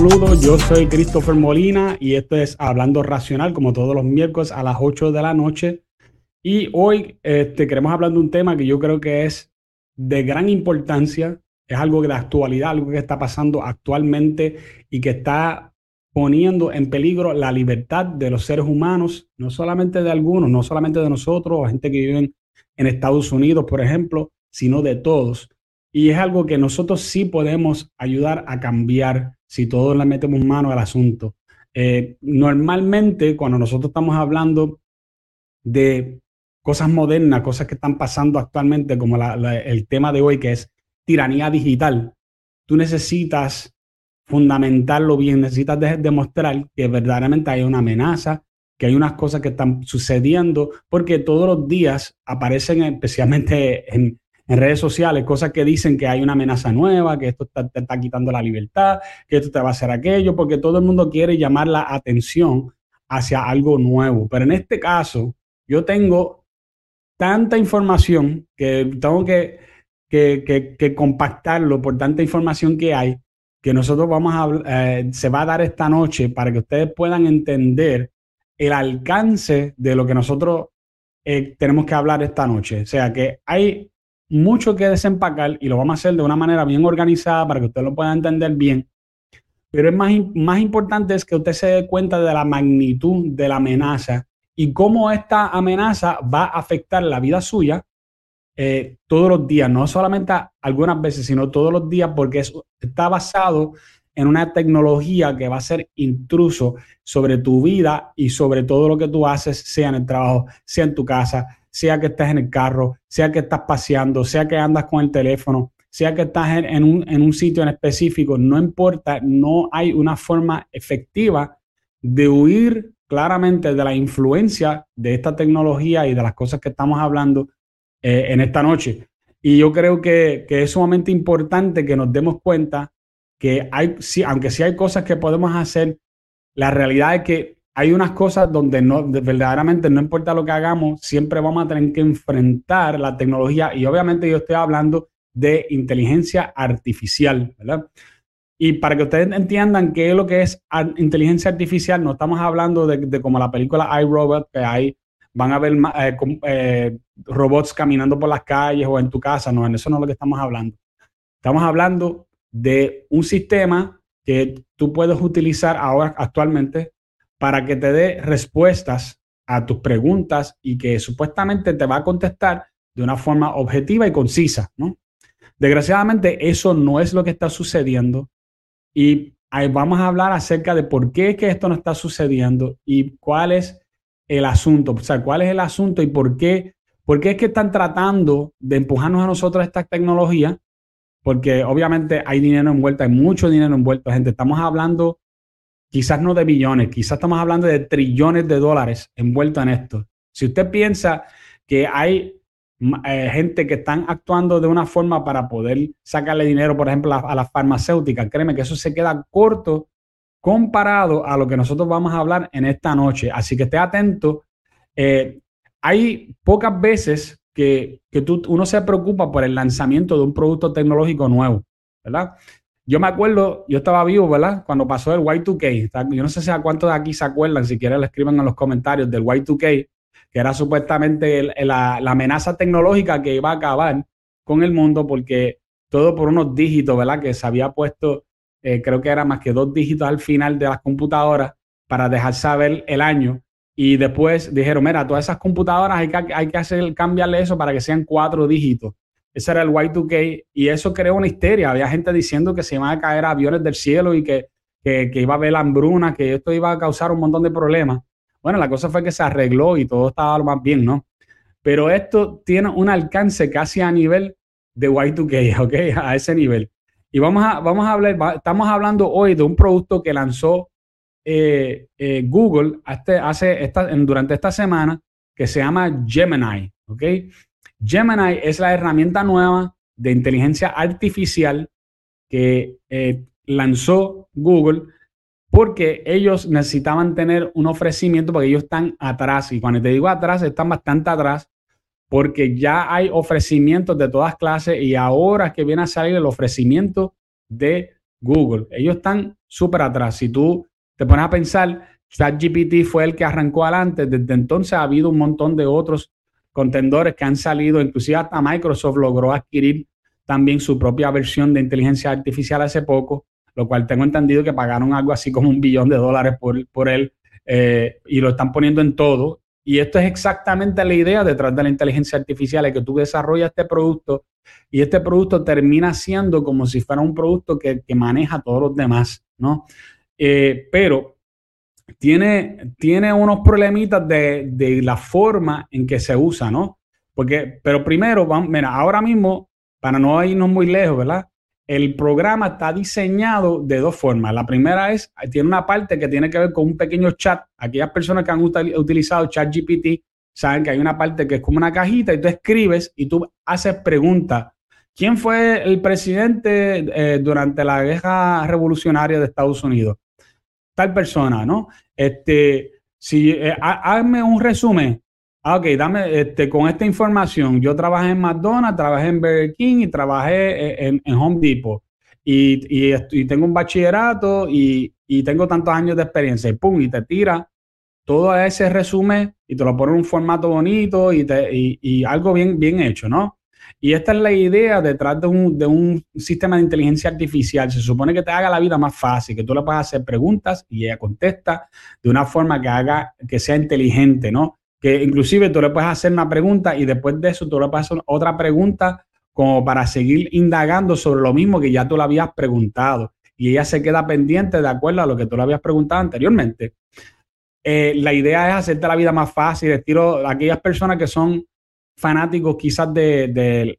Saludos, yo soy Christopher Molina y esto es Hablando Racional, como todos los miércoles a las 8 de la noche. Y hoy este, queremos hablar de un tema que yo creo que es de gran importancia, es algo de actualidad, algo que está pasando actualmente y que está poniendo en peligro la libertad de los seres humanos, no solamente de algunos, no solamente de nosotros, gente que vive en Estados Unidos, por ejemplo, sino de todos. Y es algo que nosotros sí podemos ayudar a cambiar si todos le metemos mano al asunto. Eh, normalmente, cuando nosotros estamos hablando de cosas modernas, cosas que están pasando actualmente, como el tema de hoy, que es tiranía digital, tú necesitas fundamentarlo bien, necesitas demostrar que verdaderamente hay una amenaza, que hay unas cosas que están sucediendo, porque todos los días aparecen, especialmente en, en redes sociales cosas que dicen que hay una amenaza nueva, que esto te está quitando la libertad, que esto te va a hacer aquello, porque todo el mundo quiere llamar la atención hacia algo nuevo. Pero en este caso, yo tengo tanta información que tengo que, que, compactarlo por tanta información que hay, que nosotros vamos a, eh, se va a dar esta noche para que ustedes puedan entender el alcance de lo que nosotros eh, tenemos que hablar esta noche. O sea que hay mucho que desempacar y lo vamos a hacer de una manera bien organizada para que usted lo pueda entender bien. Pero es más, más importante es que usted se dé cuenta de la magnitud de la amenaza y cómo esta amenaza va a afectar la vida suya eh, todos los días, no solamente algunas veces, sino todos los días, porque está basado en una tecnología que va a ser intruso sobre tu vida y sobre todo lo que tú haces, sea en el trabajo, sea en tu casa, sea que estés en el carro, sea que estás paseando, sea que andas con el teléfono, sea que estás en, un, sitio en específico, no importa, no hay una forma efectiva de huir claramente de la influencia de esta tecnología y de las cosas que estamos hablando eh, en esta noche. Y yo creo que, que, es sumamente importante que nos demos cuenta que hay, aunque sí hay cosas que podemos hacer, la realidad es que hay unas cosas donde no, verdaderamente no importa lo que hagamos, siempre vamos a tener que enfrentar la tecnología y obviamente yo estoy hablando de inteligencia artificial, ¿verdad? Y para que ustedes entiendan qué es lo que es inteligencia artificial, no estamos hablando de, como la película iRobot, que hay, van a ver eh, eh, robots caminando por las calles o en tu casa, no, en eso no es lo que estamos hablando. Estamos hablando de un sistema que tú puedes utilizar ahora actualmente para que te dé respuestas a tus preguntas y que supuestamente te va a contestar de una forma objetiva y concisa, ¿no? Desgraciadamente eso no es lo que está sucediendo y ahí vamos a hablar acerca de por qué es que esto no está sucediendo y cuál es el asunto, o sea, cuál es el asunto y por qué, por qué es que están tratando de empujarnos a nosotros esta tecnología, porque obviamente hay dinero envuelto, hay mucho dinero envuelto, gente, estamos hablando quizás no de billones, quizás estamos hablando de trillones de dólares envueltos en esto. Si usted piensa que hay eh, gente que están actuando de una forma para poder sacarle dinero, por ejemplo, a, las farmacéuticas, créeme que eso se queda corto comparado a lo que nosotros vamos a hablar en esta noche. Así que esté atento. Eh, hay pocas veces que, uno se preocupa por el lanzamiento de un producto tecnológico nuevo, ¿verdad? Yo me acuerdo, yo estaba vivo, ¿verdad? Cuando pasó el Y2K. Yo no sé a cuántos de aquí se acuerdan, si quieren le escriban en los comentarios del Y2K, que era supuestamente la, amenaza tecnológica que iba a acabar con el mundo porque todo por unos dígitos, ¿verdad? Que se había puesto, eh, creo que era más que dos dígitos al final de las computadoras para dejar saber el año. Y después dijeron, mira, todas esas computadoras hay que, hay que hacer, cambiarle eso para que sean cuatro dígitos. Ese era el Y2K y eso creó una histeria. Había gente diciendo que se iban a caer aviones del cielo y que, que, iba a haber hambruna, que esto iba a causar un montón de problemas. Bueno, la cosa fue que se arregló y todo estaba lo más bien, ¿no? Pero esto tiene un alcance casi a nivel de Y2K, ¿ok? A ese nivel. Y vamos a, vamos a hablar, estamos hablando hoy de un producto que lanzó eh, eh, Google hace, hace esta, durante esta semana que se llama Gemini, ¿ok? Gemini es la herramienta nueva de inteligencia artificial que eh, lanzó Google porque ellos necesitaban tener un ofrecimiento porque ellos están atrás. Y cuando te digo atrás, están bastante atrás porque ya hay ofrecimientos de todas clases y ahora que viene a salir el ofrecimiento de Google. Ellos están súper atrás. Si tú te pones a pensar, ChatGPT fue el que arrancó adelante. Desde entonces ha habido un montón de otros contendores que han salido, inclusive hasta Microsoft logró adquirir también su propia versión de inteligencia artificial hace poco, lo cual tengo entendido que pagaron algo así como un billón de dólares por, él eh, y lo están poniendo en todo. Y esto es exactamente la idea detrás de la inteligencia artificial, es que tú desarrollas este producto y este producto termina siendo como si fuera un producto que, maneja a todos los demás, ¿no? Eh, pero tiene, tiene unos problemitas de, la forma en que se usa, ¿no? Porque, pero primero, vamos, mira, ahora mismo, para no irnos muy lejos, ¿verdad? El programa está diseñado de dos formas. La primera es, tiene una parte que tiene que ver con un pequeño chat. Aquellas personas que han utilizado ChatGPT saben que hay una parte que es como una cajita y tú escribes y tú haces preguntas. ¿Quién fue el presidente eh, durante la guerra revolucionaria de Estados Unidos? Tal persona, ¿no? Este, si, eh, hazme un resumen. Ah, ok, dame, este, con esta información, yo trabajé en McDonald's, trabajé en Burger King y trabajé en, Home Depot. Y, y, tengo un bachillerato y, y, tengo tantos años de experiencia. Y pum, y te tira todo ese resumen y te lo pone en un formato bonito y, te, y algo bien, bien hecho, ¿no? Y esta es la idea detrás de un, sistema de inteligencia artificial. Se supone que te haga la vida más fácil, que tú le puedas hacer preguntas y ella contesta de una forma que haga, que sea inteligente, ¿no? Que inclusive tú le puedes hacer una pregunta y después de eso tú le puedes hacer otra pregunta como para seguir indagando sobre lo mismo que ya tú le habías preguntado. Y ella se queda pendiente de acuerdo a lo que tú le habías preguntado anteriormente. Eh, la idea es hacerte la vida más fácil, estilo aquellas personas que son fanáticos quizás de,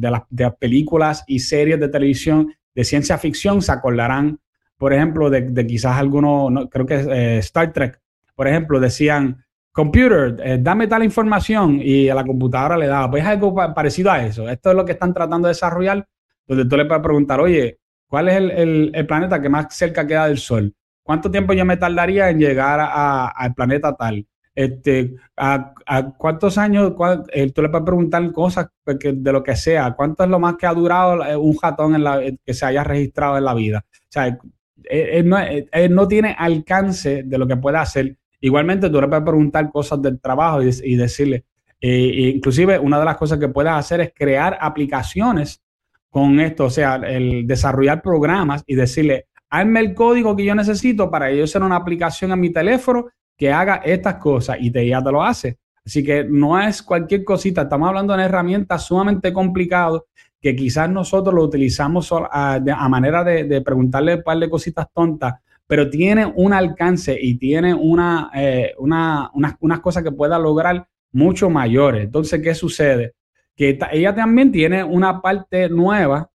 las, películas y series de televisión de ciencia ficción se acordarán, por ejemplo, de, quizás algunos, creo que eh, Star Trek, por ejemplo, decían, computer, eh, dame tal información y a la computadora le daba, pues algo parecido a eso. Esto es lo que están tratando de desarrollar, donde tú le puedes preguntar, oye, ¿cuál es el, planeta que más cerca queda del Sol? ¿Cuánto tiempo yo me tardaría en llegar al planeta tal? Este, a, cuántos años, eh, tú le puedes preguntar cosas de lo que sea, cuánto es lo más que ha durado eh, un ratón en la, que se haya registrado en la vida. O sea, él, no, tiene alcance de lo que puede hacer. Igualmente, tú le puedes preguntar cosas del trabajo y, decirle, eh, inclusive una de las cosas que puedes hacer es crear aplicaciones con esto, o sea, el desarrollar programas y decirle, hazme el código que yo necesito para yo hacer una aplicación a mi teléfono que haga estas cosas y te, ya te lo hace. Así que no es cualquier cosita, estamos hablando de una herramienta sumamente complicada que quizás nosotros lo utilizamos a, manera de, preguntarle un par de cositas tontas, pero tiene un alcance y tiene una, eh, unas cosas que pueda lograr mucho mayores. Entonces, ¿qué sucede? Que ella también tiene una parte nueva,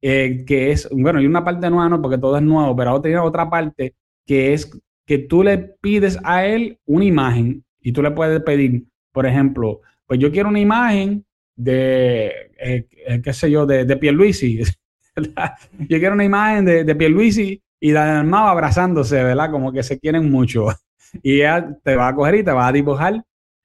eh, que es, bueno, y una parte nueva no, porque todo es nuevo, pero ahora tiene otra parte que es que tú le pides a él una imagen y tú le puedes pedir, por ejemplo, pues yo quiero una imagen de, eh, eh, qué sé yo, de, de Pierluisi. yo quiero una imagen de, de Pierluisi y de hermano abrazándose, ¿verdad? Como que se quieren mucho. Y ella te va a coger y te va a dibujar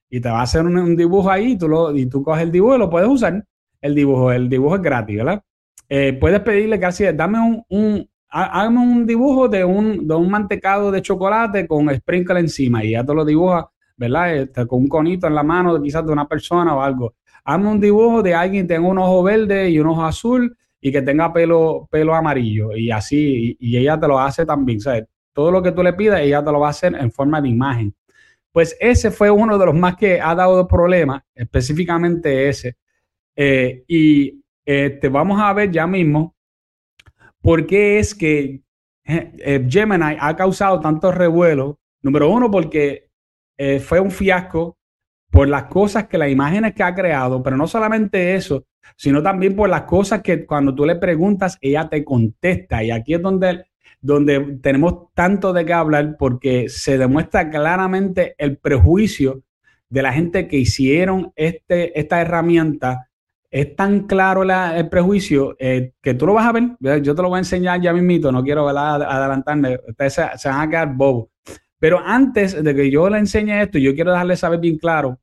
y te va a hacer un, dibujo ahí y tú, lo, y tú coges el dibujo y lo puedes usar. El dibujo, el dibujo es gratis, ¿verdad? Eh, puedes pedirle casi, dame un, hágame un dibujo de un, de un mantecado de chocolate con sprinkle encima y ya te lo dibuja, ¿verdad? Este, con un conito en la mano quizás de una persona o algo. Hazme un dibujo de alguien que tenga un ojo verde y un ojo azul y que tenga pelo, pelo amarillo y así, y, ella te lo hace también, ¿sabes? Todo lo que tú le pidas, ella te lo va a hacer en forma de imagen. Pues ese fue uno de los más que ha dado problemas, específicamente ese. Eh, y este, vamos a ver ya mismo ¿Por qué es que eh, eh, Gemini ha causado tanto revuelo? Número uno, porque eh, fue un fiasco por las cosas que las imágenes que ha creado, pero no solamente eso, sino también por las cosas que cuando tú le preguntas, ella te contesta. Y aquí es donde, donde tenemos tanto de qué hablar porque se demuestra claramente el prejuicio de la gente que hicieron este, esta herramienta es tan claro el prejuicio eh, que tú lo vas a ver. Yo te lo voy a enseñar ya mismito, no quiero adelantarme. Ustedes se, van a quedar bobos. Pero antes de que yo le enseñe esto, yo quiero dejarle saber bien claro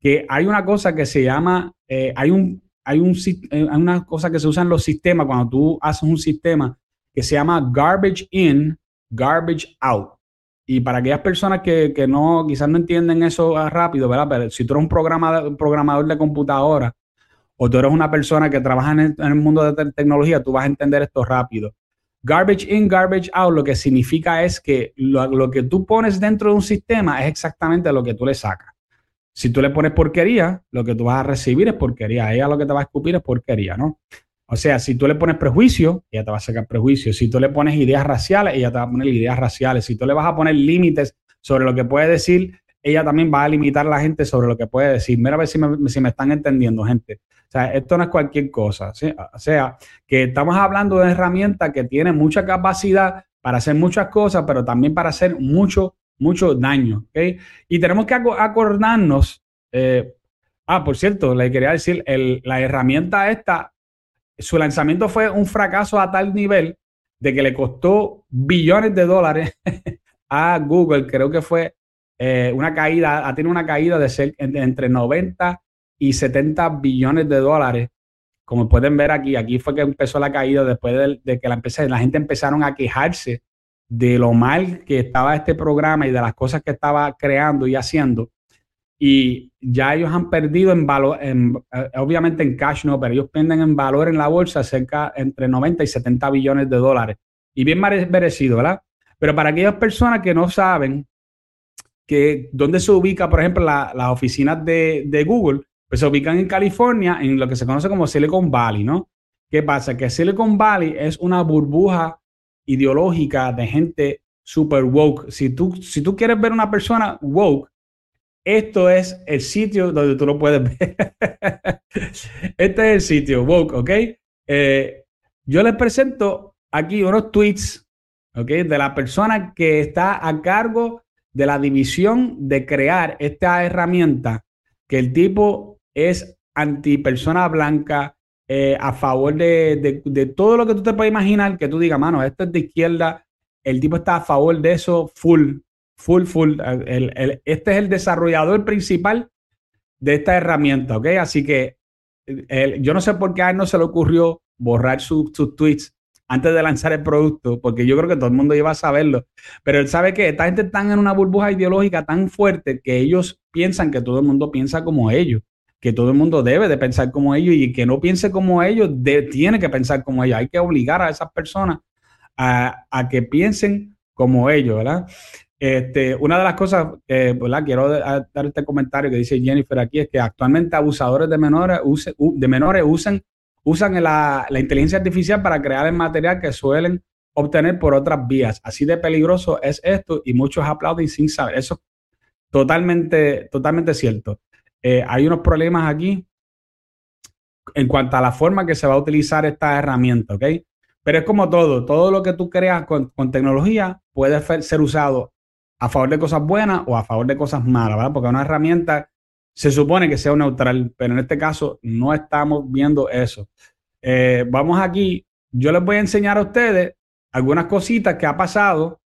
que hay una cosa que se llama, eh, hay, un, hay, un, eh, hay una cosa que se usa en los sistemas, cuando tú haces un sistema, que se llama Garbage In, Garbage Out. Y para aquellas personas que, no, quizás no entienden eso rápido, ¿verdad? Pero si tú eres un, programa, programador de computadora o tú eres una persona que trabaja en el, mundo de tecnología, tú vas a entender esto rápido. Garbage in, garbage out, lo que significa es que lo, que tú pones dentro de un sistema es exactamente lo que tú le sacas. Si tú le pones porquería, lo que tú vas a recibir es porquería. Ella lo que te va a escupir es porquería, ¿no? O sea, si tú le pones prejuicio, ella te va a sacar prejuicio. Si tú le pones ideas raciales, ella te va a poner ideas raciales. Si tú le vas a poner límites sobre lo que puede decir, ella también va a limitar a la gente sobre lo que puede decir. Mira a ver si me están entendiendo, gente. Esto no es cualquier cosa. O sea, que estamos hablando de una herramienta que tiene mucha capacidad para hacer muchas cosas, pero también para hacer mucho, mucho daño. ¿okay? Y tenemos que acordarnos. Eh, ah, por cierto, le quería decir, la herramienta esta su lanzamiento fue un fracaso a tal nivel de que le costó billones de dólares a Google. Creo que fue eh, una caída, ha tenido una caída de, ser, entre 90 y 70 billones de dólares. Como pueden ver aquí, aquí fue que empezó la caída después de, que la, la gente empezaron a quejarse de lo mal que estaba este programa y de las cosas que estaba creando y haciendo y ya ellos han perdido en valor, eh, obviamente en cash no, pero ellos pierden en valor en la bolsa cerca entre 90 y 70 billones de dólares. Y bien merecido, ¿verdad? Pero para aquellas personas que no saben que dónde se ubica, por ejemplo, las oficinas de, Google, pues se ubican en California, en lo que se conoce como Silicon Valley, ¿no? ¿Qué pasa? Que Silicon Valley es una burbuja ideológica de gente super woke. Si tú, si tú quieres ver una persona woke, esto es el sitio donde tú lo puedes ver. este es el sitio, Woke, ¿ok? Eh, yo les presento aquí unos tweets, ¿ok? De la persona que está a cargo de la división de crear esta herramienta, que el tipo es anti persona blanca, eh, a favor de, de, todo lo que tú te puedes imaginar, que tú digas, mano, esto es de izquierda, el tipo está a favor de eso full, Full, full. este es el desarrollador principal de esta herramienta, ¿ok? Así que yo no sé por qué a él no se le ocurrió borrar sus tweets antes de lanzar el producto, porque yo creo que todo el mundo iba a saberlo. Pero él sabe que esta gente está en una burbuja ideológica tan fuerte que ellos piensan que todo el mundo piensa como ellos, que todo el mundo debe de pensar como ellos y que no piense como ellos, tiene que pensar como ellos. Hay que obligar a esas personas a, a que piensen como ellos, ¿verdad? Este, una de las cosas, eh, quiero dar este comentario que dice Jennifer aquí, es que actualmente abusadores de menores, de menores usan, usan la, inteligencia artificial para crear el material que suelen obtener por otras vías. Así de peligroso es esto y muchos aplauden sin saber. Eso es totalmente, totalmente cierto. Eh, hay unos problemas aquí en cuanto a la forma que se va a utilizar esta herramienta, ¿ok? Pero es como todo, todo lo que tú creas con, tecnología puede ser usado a favor de cosas buenas o a favor de cosas malas, ¿verdad? Porque una herramienta se supone que sea neutral, pero en este caso no estamos viendo eso. Eh, vamos aquí, yo les voy a enseñar a ustedes algunas cositas que ha pasado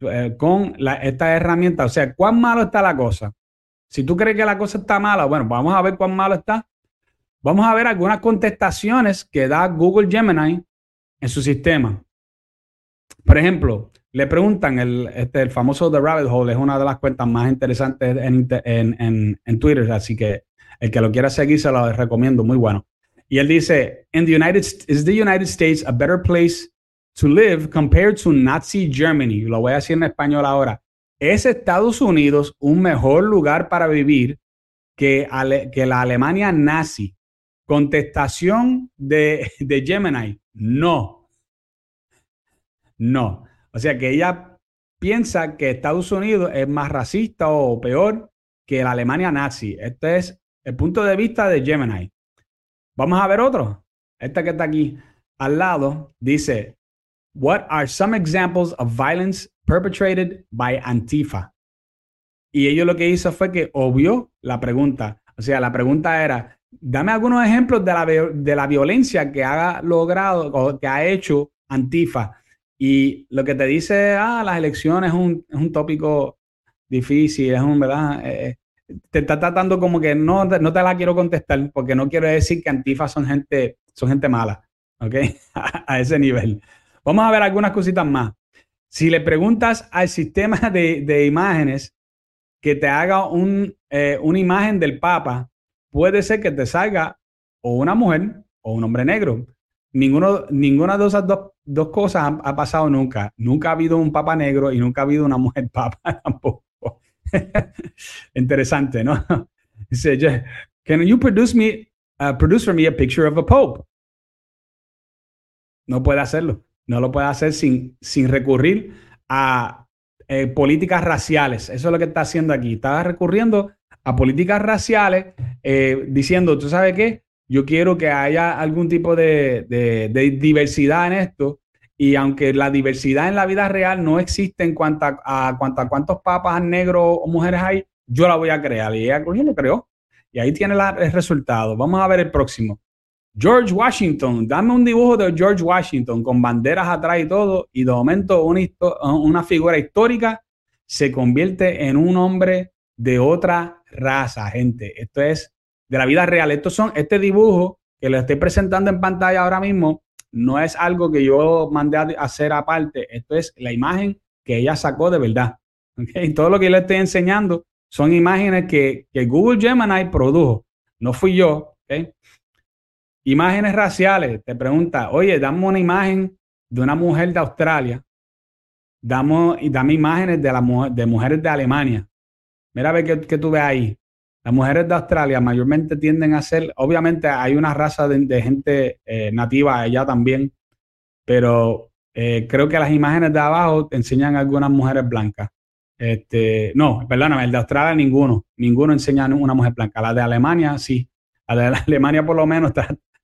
eh, con esta herramienta. O sea, cuán malo está la cosa. Si tú crees que la cosa está mala, bueno, vamos a ver cuán malo está. Vamos a ver algunas contestaciones que da Google Gemini en su sistema. Por ejemplo, le preguntan, el, este, famoso The Rabbit Hole es una de las cuentas más interesantes en, Twitter, así que el que lo quiera seguir se lo recomiendo, muy bueno. Y él dice, In the United, is the United States a better place to live compared to Nazi Germany? Lo voy a decir en español ahora. ¿Es Estados Unidos un mejor lugar para vivir que, la Alemania nazi? Contestación de, de Gemini, no. No. O sea que ella piensa que Estados Unidos es más racista o peor que la Alemania nazi. Este es el punto de vista de Gemini. Vamos a ver otro. Esta que está aquí al lado dice, What are some examples of violence perpetrated by Antifa? Y ello lo que hizo fue que obvió la pregunta. O sea, la pregunta era, dame algunos ejemplos de la, de la violencia que ha logrado o que ha hecho Antifa. Y lo que te dice, ah, las elecciones es un, es un tópico difícil, es un, ¿verdad? Eh, te está tratando como que no, no te la quiero contestar porque no quiero decir que Antifa son gente, son gente mala, ¿ok? a ese nivel. Vamos a ver algunas cositas más. Si le preguntas al sistema de, imágenes que te haga eh, una imagen del Papa, puede ser que te salga o una mujer o un hombre negro. Ninguna de esas dos, cosas ha, pasado nunca. Nunca ha habido un papa negro y nunca ha habido una mujer papa tampoco. Interesante, ¿no? Dice, can you produce me, uh, produce for me a picture of a pope? No puede hacerlo. No lo puede hacer sin, sin recurrir a eh, políticas raciales. Eso es lo que está haciendo aquí. Está recurriendo a políticas raciales eh, diciendo, ¿tú sabes qué? Yo quiero que haya algún tipo de, diversidad en esto. Y aunque la diversidad en la vida real no existe en cuanto a, cuántos papas negros o mujeres hay, yo la voy a crear. Y ella lo creó. Y ahí tiene el resultado. Vamos a ver el próximo. George Washington, dame un dibujo de George Washington con banderas atrás y todo, y de momento una, figura histórica se convierte en un hombre de otra raza, gente. Esto es de la vida real. Estos son, este dibujo que le estoy presentando en pantalla ahora mismo, no es algo que yo mandé a hacer aparte. Esto es la imagen que ella sacó de verdad. ¿okay? Todo lo que le estoy enseñando son imágenes que, Google Gemini produjo. No fui yo. ¿okay? Imágenes raciales. Te pregunta, oye, dame una imagen de una mujer de Australia. Damos, dame imágenes de, la, de mujeres de Alemania. Mira a ver qué, tú ves ahí. Las mujeres de Australia mayormente tienden a ser, obviamente hay una raza de, gente eh, nativa allá también, pero eh, creo que las imágenes de abajo enseñan algunas mujeres blancas. Este, no, perdóname, el de Australia ninguno, ninguno enseña una mujer blanca. La de Alemania sí, la de Alemania por lo menos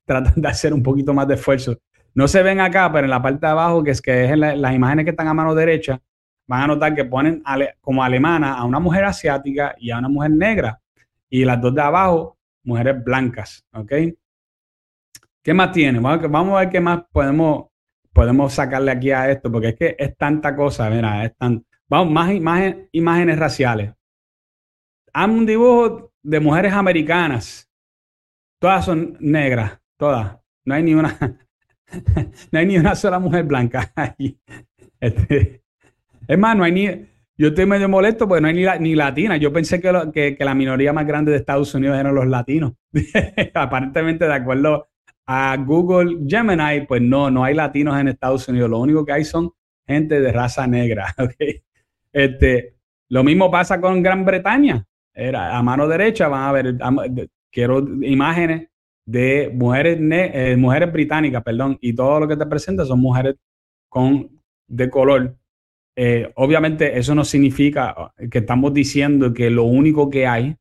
tratan de hacer un poquito más de esfuerzo. No se ven acá, pero en la parte de abajo, que es que es las imágenes que están a mano derecha, van a notar que ponen como alemana a una mujer asiática y a una mujer negra y las dos de abajo, mujeres blancas, ¿ok? ¿Qué más tiene? Vamos a ver qué más podemos, podemos sacarle aquí a esto, porque es que es tanta cosa, mira, es tan... Vamos, más imágenes, imágenes raciales. Hazme un dibujo de mujeres americanas. Todas son negras, todas. No hay ni una, no hay ni una sola mujer blanca ahí. Este, es más, no hay ni, yo estoy medio molesto porque no hay ni, ni latina. Yo pensé que, la minoría más grande de Estados Unidos eran los latinos. Aparentemente, de acuerdo a Google Gemini, pues no, no hay latinos en Estados Unidos. Lo único que hay son gente de raza negra. Este, lo mismo pasa con Gran Bretaña. Era, a mano derecha van a ver, quiero imágenes de mujeres, eh, mujeres británicas, perdón, y todo lo que te presenta son mujeres con, de color eh, obviamente eso no significa que estamos diciendo que lo único que hay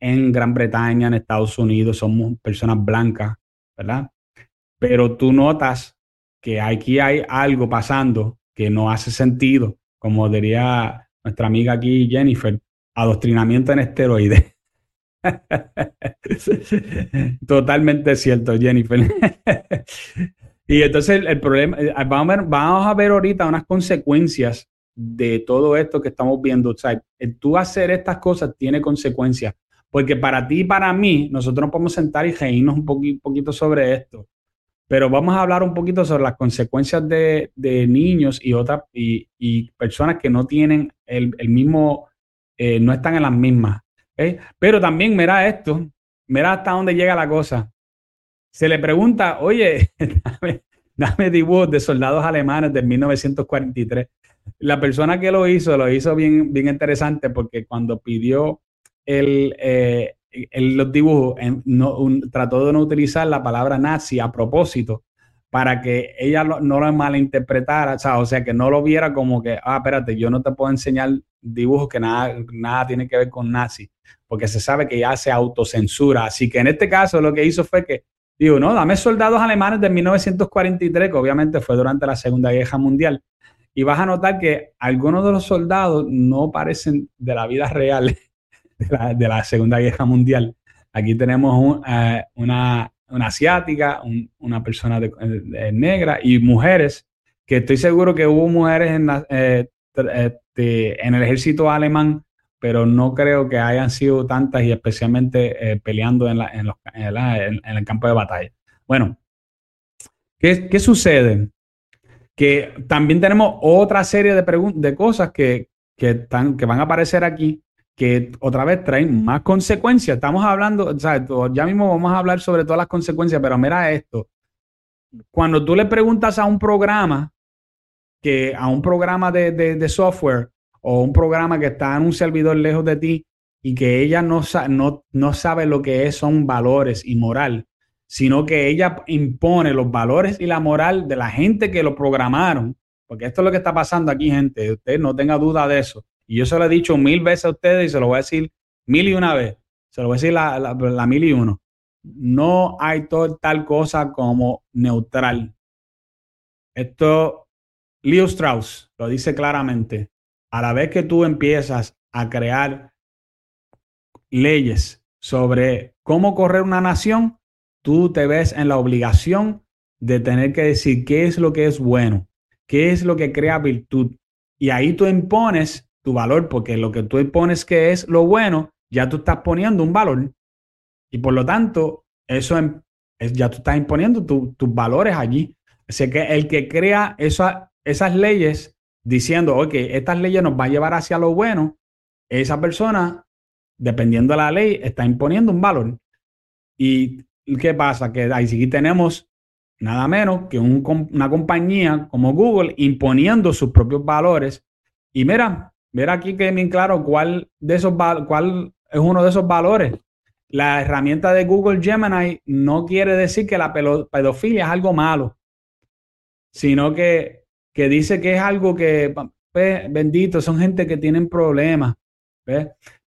en Gran Bretaña, en Estados Unidos, somos personas blancas, ¿verdad? Pero tú notas que aquí hay algo pasando que no hace sentido, como diría nuestra amiga aquí, Jennifer, adoctrinamiento en esteroides. Totalmente cierto, Jennifer. Y entonces el, problema, eh, vamos a, ver, ahorita unas consecuencias de todo esto que estamos viendo. O tú hacer estas cosas tiene consecuencias. Porque para ti y para mí, nosotros nos podemos sentar y reírnos un poquito, sobre esto. Pero vamos a hablar un poquito sobre las consecuencias de, niños y otras y, personas que no tienen el, mismo, eh, no están en las mismas. Pero también, mira esto, mira hasta dónde llega la cosa se le pregunta, oye, dame, dibujos de soldados alemanes de 1943. La persona que lo hizo, lo hizo bien, bien interesante porque cuando pidió el, eh, los dibujos, trató de no utilizar la palabra nazi a propósito para que ella no lo malinterpretara, o sea, sea, que no lo viera como que, ah, espérate, yo no te puedo enseñar dibujos que nada, nada tiene que ver con nazi, porque se sabe que ya se autocensura. Así que en este caso lo que hizo fue que Digo, no, dame soldados alemanes de 1943, que obviamente fue durante la Segunda Guerra Mundial. Y vas a notar que algunos de los soldados no parecen de la vida real de la, Segunda Guerra Mundial. Aquí tenemos eh, una, asiática, una persona de, negra y mujeres, que estoy seguro que hubo mujeres en, eh, este, en el ejército alemán pero no creo que hayan sido tantas y especialmente eh, peleando en, el campo de batalla. Bueno, ¿qué, sucede? que también tenemos otra serie de, de cosas que, que, están, que van a aparecer aquí que otra vez traen más consecuencias. Estamos hablando, ya mismo vamos a hablar sobre todas las consecuencias, pero mira esto. Cuando tú le preguntas a un programa, que a un programa de, de, software o un programa que está en un servidor lejos de ti y que ella no, no, no sabe lo que es, son valores y moral, sino que ella impone los valores y la moral de la gente que lo programaron, porque esto es lo que está pasando aquí, gente. Usted no tenga duda de eso y yo se lo he dicho mil veces a ustedes y se lo voy a decir mil y una vez. Se lo voy a decir la, mil y uno. No hay tal cosa como neutral. Esto, Leo Strauss lo dice claramente. A la vez que tú empiezas a crear leyes sobre cómo correr una nación, tú te ves en la obligación de tener que decir qué es lo que es bueno, qué es lo que crea virtud. Y ahí tú impones tu valor, porque lo que tú pones que es lo bueno, ya tú estás poniendo un valor. Y por lo tanto, eso es, ya tú estás imponiendo tus valores allí. Así que el que crea esas leyes diciendo, ok, estas leyes nos van a llevar hacia lo bueno, esa persona, dependiendo de la ley, está imponiendo un valor. ¿Y qué pasa? Que ahí sí tenemos nada menos que una compañía como Google imponiendo sus propios valores. Y mira, Mira aquí que bien claro cuál, de esos, cuál es uno de esos valores. La herramienta de Google Gemini no quiere decir que la pedofilia es algo malo, sino que, dice que es algo que, pues, bendito, son gente que tienen problemas.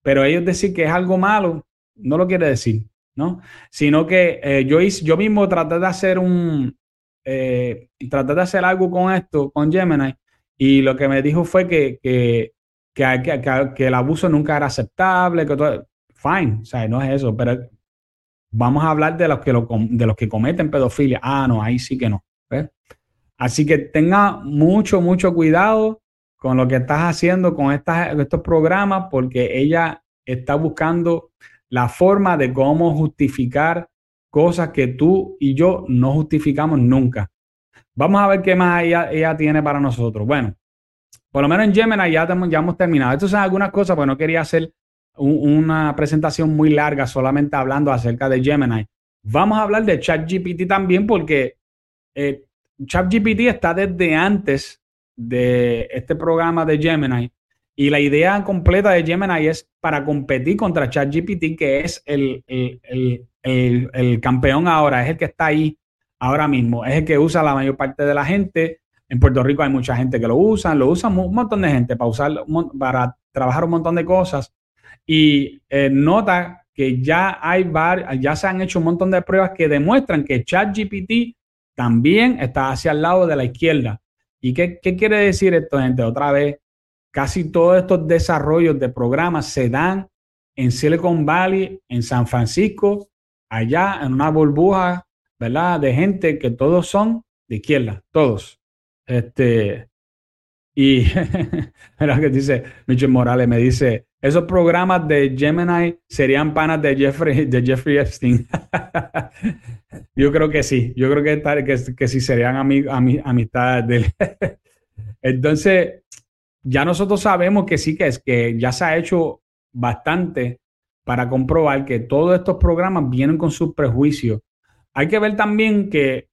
Pero ellos decir que es algo malo, no lo quiere decir, ¿no? Sino que eh, yo, yo mismo traté de hacer un, eh, traté de hacer algo con esto, con Gemini, y lo que me dijo fue que, que que, el abuso nunca era aceptable, que todo, fine, o sea, no es eso, pero vamos a hablar de los que, de los que cometen pedofilia. Ah, no, ahí sí que no. Así que tenga mucho, mucho cuidado con lo que estás haciendo con estas, estos programas, porque ella está buscando la forma de cómo justificar cosas que tú y yo no justificamos nunca. Vamos a ver qué más ella, ella tiene para nosotros. Bueno, por lo menos en Gemini ya, hemos terminado. Estas son algunas cosas, porque no quería hacer una presentación muy larga solamente hablando acerca de Gemini. Vamos a hablar de ChatGPT también porque eh, ChatGPT está desde antes de este programa de Gemini y la idea completa de Gemini es para competir contra ChatGPT, que es el, el, campeón ahora, es el que está ahí ahora mismo, es el que usa la mayor parte de la gente en Puerto Rico hay mucha gente que lo usa, lo usan un montón de gente para usar, para trabajar un montón de cosas. Y eh, nota que ya hay ya se han hecho un montón de pruebas que demuestran que ChatGPT también está hacia el lado de la izquierda. ¿Y qué, qué quiere decir esto, gente? Otra vez, casi todos estos desarrollos de programas se dan en Silicon Valley, en San Francisco, allá en una burbuja, ¿verdad? De gente que todos son de izquierda, todos. Este, y mira que dice Michel Morales, me dice, esos programas de Gemini serían panas de Jeffrey, de Jeffrey Epstein. yo creo que sí, yo creo que, que, que sí serían amistades de él. Entonces, ya nosotros sabemos que sí que es que ya se ha hecho bastante para comprobar que todos estos programas vienen con sus prejuicios. Hay que ver también que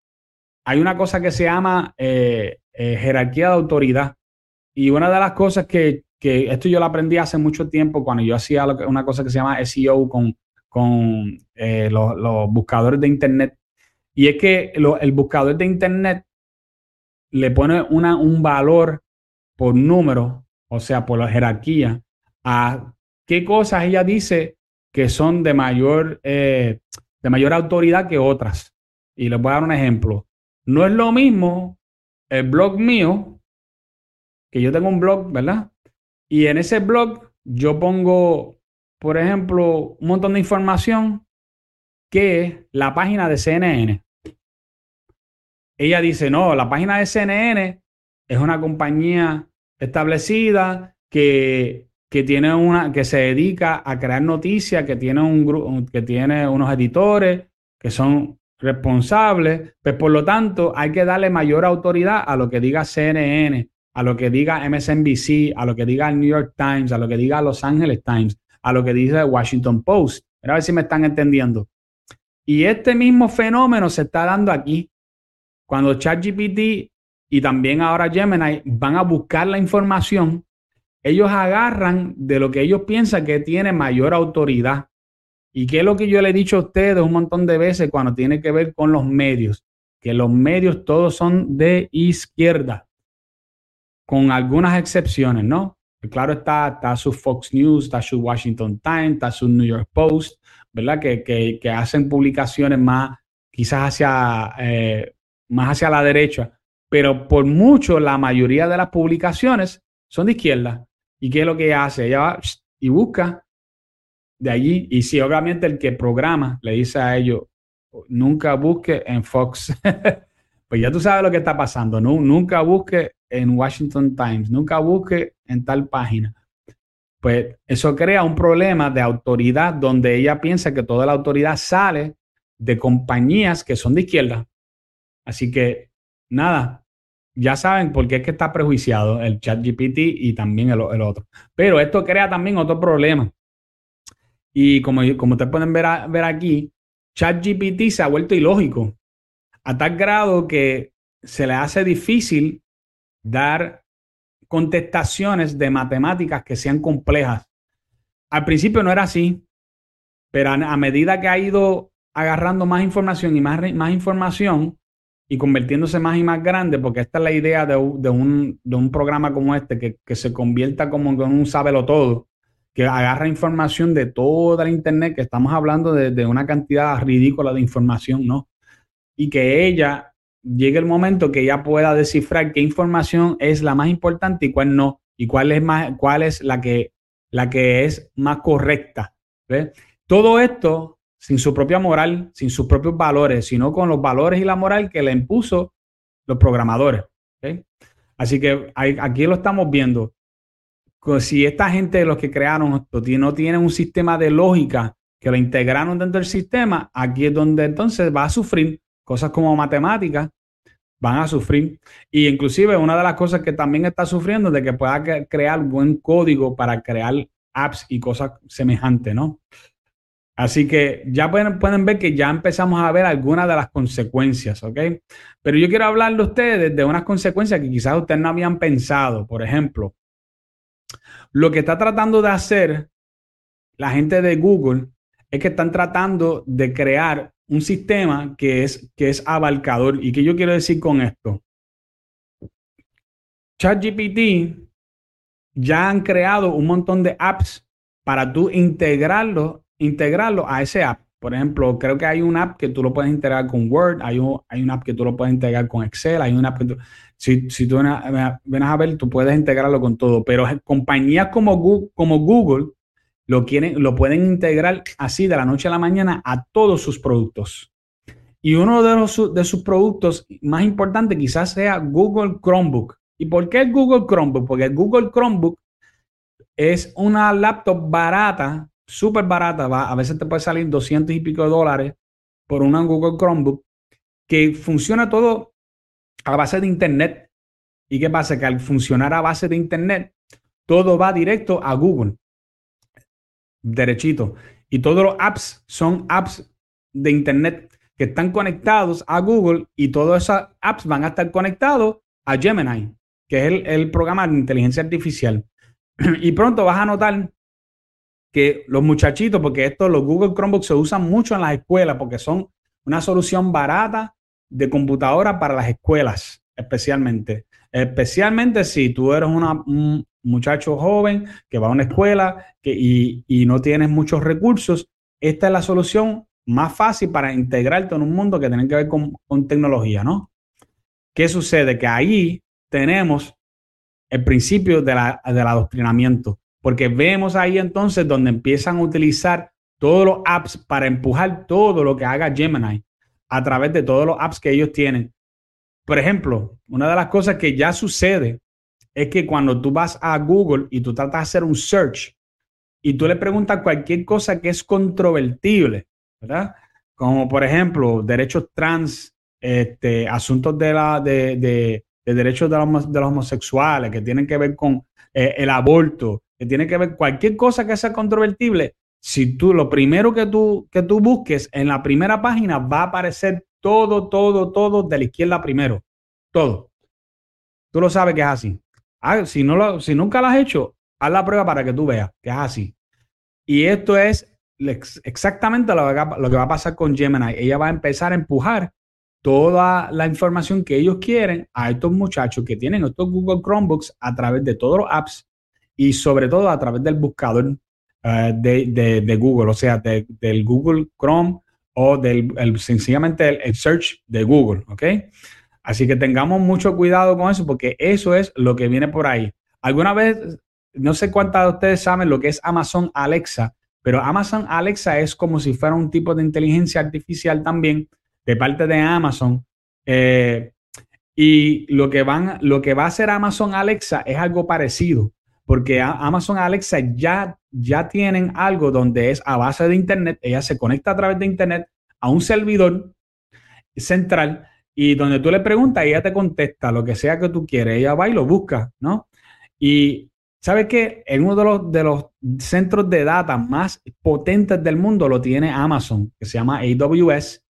hay una cosa que se llama eh, eh, jerarquía de autoridad. Y una de las cosas que, que, esto yo lo aprendí hace mucho tiempo cuando yo hacía una cosa que se llama SEO con, con eh, los, buscadores de Internet. Y es que el buscador de Internet le pone una, un valor por número, o sea, por la jerarquía, a qué cosas ella dice que son de mayor, eh, de mayor autoridad que otras. Y les voy a dar un ejemplo. No es lo mismo el blog mío, que yo tengo un blog, ¿verdad? Y en ese blog yo pongo, por ejemplo, un montón de información que la página de CNN. Ella dice, no, la página de CNN es una compañía establecida que, que tiene una, que se dedica a crear noticias, que tiene un que tiene unos editores que son responsable, pues por lo tanto hay que darle mayor autoridad a lo que diga CNN, a lo que diga MSNBC, a lo que diga el New York Times, a lo que diga Los Angeles Times, a lo que dice Washington Post. A ver si me están entendiendo. Y este mismo fenómeno se está dando aquí. Cuando ChatGPT y también ahora Gemini van a buscar la información, ellos agarran de lo que ellos piensan que tiene mayor autoridad. ¿Y qué es lo que yo le he dicho a ustedes un montón de veces cuando tiene que ver con los medios? Que los medios todos son de izquierda, con algunas excepciones, ¿no? Claro está, está su Fox News, está su Washington Times, está su New York Post, ¿verdad? Que, que, hacen publicaciones más, quizás hacia, eh, más hacia la derecha, pero por mucho la mayoría de las publicaciones son de izquierda. ¿Y qué es lo que hace? Ella va y busca de allí. Y si obviamente el que programa le dice a ellos, nunca busque en Fox, pues ya tú sabes lo que está pasando. No, nunca busque en Washington Times, nunca busque en tal página. Pues eso crea un problema de autoridad donde ella piensa que toda la autoridad sale de compañías que son de izquierda. Así que nada, ya saben por qué es que está prejuiciado el chat GPT y también el, el otro. Pero esto crea también otro problema y como, como ustedes pueden ver, ver aquí, ChatGPT se ha vuelto ilógico a tal grado que se le hace difícil dar contestaciones de matemáticas que sean complejas. Al principio no era así, pero a, medida que ha ido agarrando más información y más, más información y convirtiéndose más y más grande, porque esta es la idea de, un, de un, programa como este, que, que se convierta como en un sábelo todo, que agarra información de toda la Internet, que estamos hablando de, una cantidad ridícula de información, ¿no? Y que ella llegue el momento que ella pueda descifrar qué información es la más importante y cuál no, y cuál es, más, cuál es la, que, la que es más correcta. Todo esto sin su propia moral, sin sus propios valores, sino con los valores y la moral que le impuso los programadores. Así que aquí lo estamos viendo si esta gente, los que crearon esto, no tienen un sistema de lógica que lo integraron dentro del sistema, aquí es donde entonces va a sufrir cosas como matemáticas, van a sufrir. Y inclusive una de las cosas que también está sufriendo es de que pueda crear buen código para crear apps y cosas semejantes, ¿no? Así que ya pueden, pueden ver que ya empezamos a ver algunas de las consecuencias, ¿ok? Pero yo quiero hablarle a ustedes de unas consecuencias que quizás ustedes no habían pensado. Por ejemplo, lo que está tratando de hacer la gente de Google es que están tratando de crear un sistema que es, que es abarcador. ¿Y qué yo quiero decir con esto? ChatGPT ya han creado un montón de apps para tú integrarlo, integrarlo a ese app. Por ejemplo, creo que hay una app que tú lo puedes integrar con Word, hay, un, hay una app que tú lo puedes integrar con Excel, hay una app que si, si tú vienes a ver, tú puedes integrarlo con todo, pero compañías como Google, como Google lo, quieren, lo pueden integrar así de la noche a la mañana a todos sus productos. Y uno de, los, de sus productos más importantes quizás sea Google Chromebook. ¿Y por qué Google Chromebook? Porque Google Chromebook es una laptop barata, súper barata, va, a veces te puede salir 200 y pico de dólares por una Google Chromebook, que funciona todo a base de Internet. ¿Y qué pasa? Que al funcionar a base de Internet, todo va directo a Google. Derechito. Y todos los apps son apps de Internet que están conectados a Google y todas esas apps van a estar conectados a Gemini, que es el, programa de inteligencia artificial. y pronto vas a notar que los muchachitos, porque esto, los Google Chromebooks se usan mucho en las escuelas porque son una solución barata de computadora para las escuelas, especialmente. Especialmente si tú eres un muchacho joven que va a una escuela que, y, no tienes muchos recursos, esta es la solución más fácil para integrarte en un mundo que tiene que ver con, tecnología, ¿no? ¿Qué sucede? Que ahí tenemos el principio de la, del adoctrinamiento, porque vemos ahí entonces donde empiezan a utilizar todos los apps para empujar todo lo que haga Gemini a través de todos los apps que ellos tienen. Por ejemplo, una de las cosas que ya sucede es que cuando tú vas a Google y tú tratas de hacer un search y tú le preguntas cualquier cosa que es controvertible, ¿verdad? como por ejemplo derechos trans, este, asuntos de, la, de, derechos de los, de los, homosexuales, que tienen que ver con eh, el aborto, que tiene que ver cualquier cosa que sea controvertible, si tú lo primero que tú, que tú busques en la primera página va a aparecer todo, todo, todo de la izquierda primero. Todo. Tú lo sabes que es así. Ah, si, no lo, si nunca lo has hecho, haz la prueba para que tú veas que es así. Y esto es exactamente lo que, lo que va a pasar con Gemini. Ella va a empezar a empujar toda la información que ellos quieren a estos muchachos que tienen estos Google Chromebooks a través de todos los apps y sobre todo a través del buscador eh, de, Google, o sea, del Google Chrome o del sencillamente el, search de Google, ¿ok? Así que tengamos mucho cuidado con eso porque eso es lo que viene por ahí. Alguna vez, no sé cuántas de ustedes saben lo que es Amazon Alexa, pero Amazon Alexa es como si fuera un tipo de inteligencia artificial también de parte de Amazon. Eh, y lo que, lo que va a hacer Amazon Alexa es algo parecido, porque Amazon Alexa ya, ya tienen algo donde es a base de Internet, ella se conecta a través de Internet a un servidor central y donde tú le preguntas, ella te contesta lo que sea que tú quieres, ella va y lo busca, ¿no? Y ¿sabes qué? En uno de los, de los centros de data más potentes del mundo lo tiene Amazon, que se llama AWS,